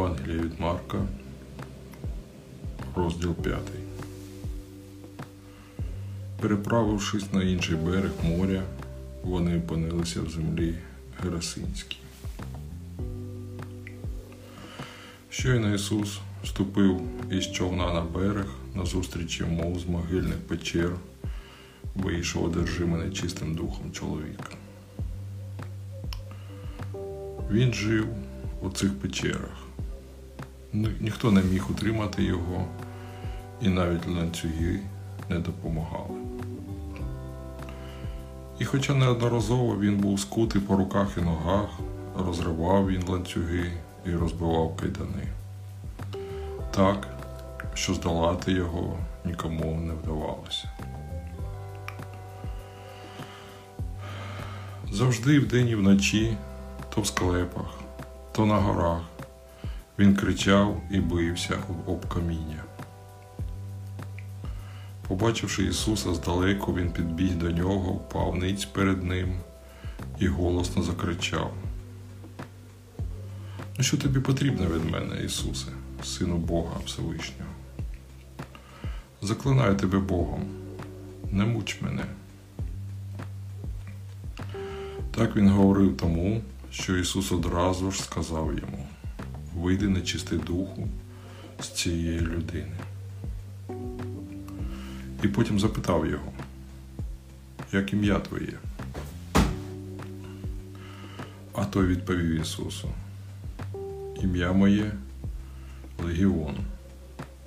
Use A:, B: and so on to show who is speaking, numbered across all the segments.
A: Євангелія від Марка, розділ 5. Переправившись на інший берег моря, вони опинилися в землі Герасинській. Щойно Ісус вступив із човна на берег, назустріч йому з могильних печер, вийшов одержимий нечистим духом чоловіка. Він жив у цих печерах. Ні- Ніхто не міг утримати його, і навіть ланцюги не допомагали. І хоча неодноразово він був скутий по руках і ногах, розривав він ланцюги і розбивав кайдани. Так, що здолати його нікому не вдавалося. Завжди вдень і вночі, то в склепах, то на горах, він кричав і бився об- каміння. Побачивши Ісуса здалеку, він підбіг до нього, впав ниць перед ним і голосно закричав. Ну що тобі потрібно від мене, Ісусе, Сину Бога Всевишнього? Заклинаю тебе Богом, не муч мене. Так він говорив тому, що Ісус одразу ж сказав йому: Вийди нечистий духу з цієї людини. І потім запитав його, як ім'я твоє? А той відповів Ісусу: Ім'я моє Легіон,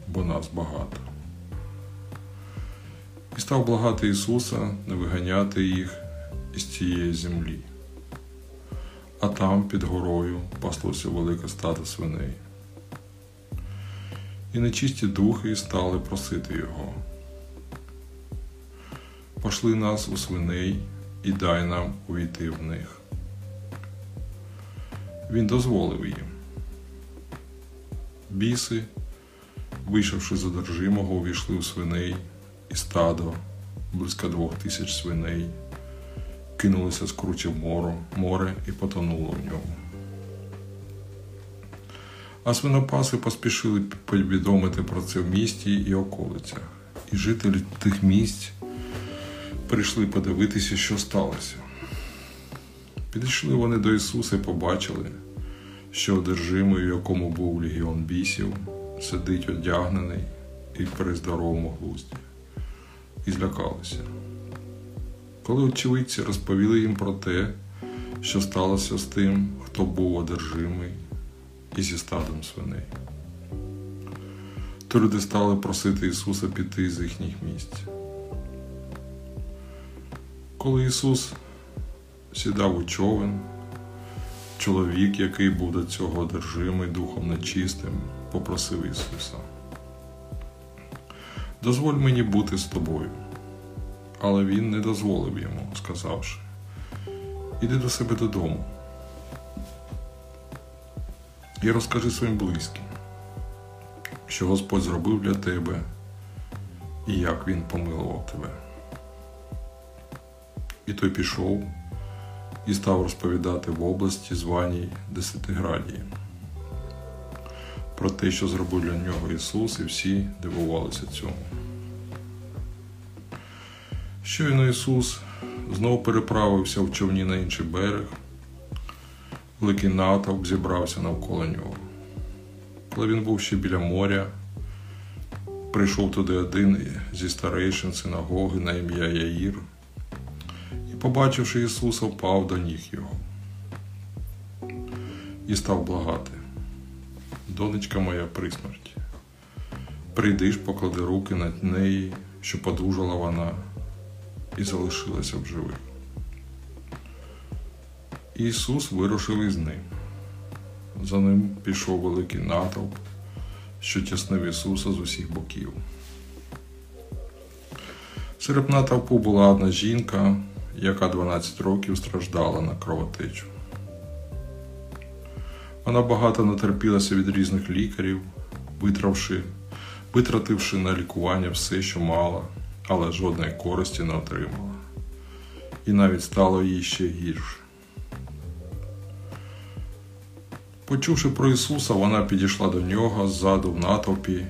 A: бо нас багато. І став благати Ісуса не виганяти їх із цієї землі. А там під горою паслося велике стадо свиней. І нечисті духи стали просити його. Пошли нас у свиней і дай нам увійти в них. Він дозволив їм. Біси, вийшовши з одержимого, увійшли у свиней, і стадо, близько двох тисяч свиней, кинулося з кручі в море, море і потонуло в ньому. А свинопаси поспішили повідомити про це в місті і околицях, і жителі тих місць прийшли подивитися, що сталося. Підійшли вони до Ісуса і побачили, що одержимий, у якому був легіон бісів, сидить одягнений і при здоровому глузді, і злякалися. Коли очевидці розповіли їм про те, що сталося з тим, хто був одержимий, і зі стадом свиней. То люди стали просити Ісуса піти з їхніх місць. Коли Ісус сідав у човен, чоловік, який був до цього одержимий духом нечистим, попросив Ісуса. Дозволь мені бути з тобою. Але він не дозволив йому, сказавши: Іди до себе додому і розкажи своїм близьким, що Господь зробив для тебе і як Він помилував тебе. І той пішов і став розповідати в області званій Десятиградії про те, що зробив для нього Ісус, і всі дивувалися цьому. Щойно Ісус знову переправився в човні на інший берег, великий натовп зібрався навколо нього. Коли він був ще біля моря, прийшов туди один зі старейшин синагоги на ім'я Яїр і, побачивши Ісуса, впав до ніг його і став благати. Донечка моя при смерті. Прийди ж, поклади руки на неї, що подужала вона і залишилася в живих. Ісус вирушив із ним. За ним пішов великий натовп, що тіснив Ісуса з усіх боків. Серед натовпу була одна жінка, яка 12 років страждала на кровотечу. Вона багато натерпілася від різних лікарів, витравши, витративши на лікування все, що мала, але жодної користі не отримала. І навіть стало їй ще гірше. Почувши про Ісуса, вона підійшла до нього ззаду в натовпі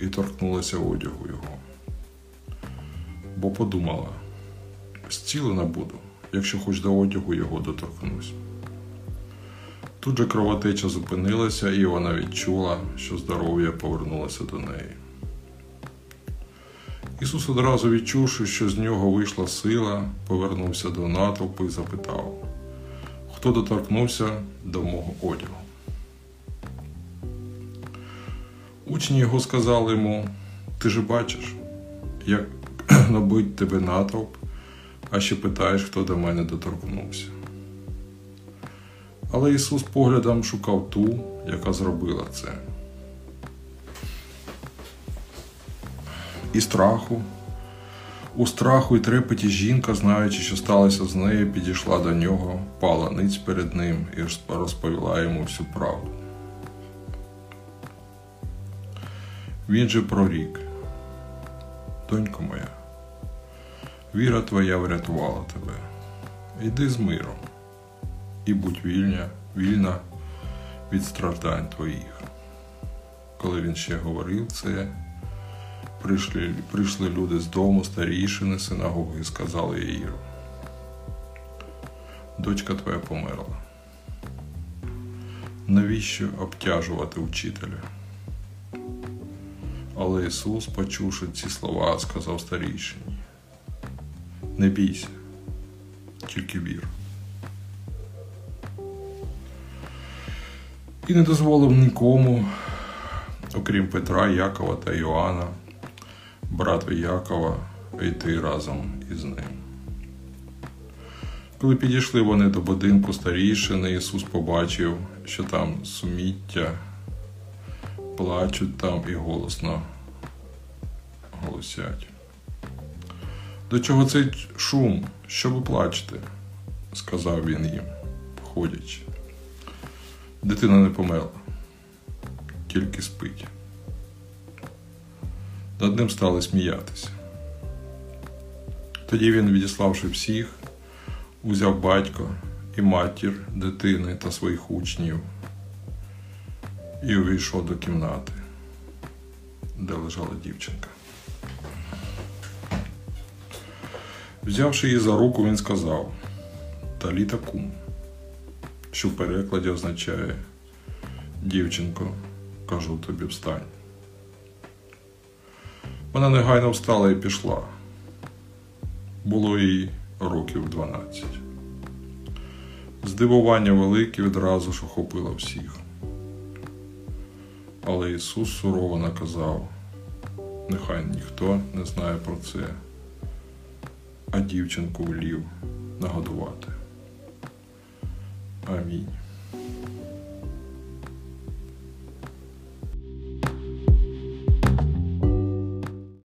A: і торкнулася одягу його. Бо подумала, зцілена буду, якщо хоч до одягу його доторкнусь. Тут же кровотеча зупинилася, і вона відчула, що здоров'я повернулося до неї. Ісус одразу відчувши, що з нього вийшла сила, повернувся до натовпу і запитав, хто доторкнувся до мого одягу. Учні його сказали йому: Ти же бачиш, як набить тебе натовп, а ще питаєш, хто до мене доторкнувся. Але Ісус поглядом шукав ту, яка зробила це. І страху. У страху і трепеті жінка, знаючи, що сталося з нею, підійшла до нього, пала ниць перед ним і розповіла йому всю правду. Він же прорік. Донько моя, віра твоя врятувала тебе. Йди з миром і будь вільня, вільна від страждань твоїх. Коли він ще говорив це, прийшли, прийшли люди з дому, старішини синагоги, і сказали Яїру. Дочка твоя померла. Навіщо обтяжувати учителя? Але Ісус, почувши ці слова, сказав старійшині: Не бійся, тільки вір. І не дозволив нікому, окрім Петра, Якова та Йоанна, брата Якова, йти разом із ним. Коли підійшли вони до будинку старішини, Ісус побачив, що там суміття, плачуть там і голосно голосять. До чого цей шум? Що ви плачете? сказав він їм, входячи. Дитина не померла, тільки спить. Над ним стали сміятися. Тоді він, відіславши всіх, узяв батько і матір дитини та своїх учнів і увійшов до кімнати, де лежала дівчинка. Взявши її за руку, він сказав Таліта кум що в перекладі означає дівчинко, кажу тобі встань. Вона негайно встала і пішла. Було їй років 12. Здивування велике відразу ж охопило всіх. Але Ісус сурово наказав, нехай ніхто не знає про це, а дівчинку влів нагодувати. Амінь.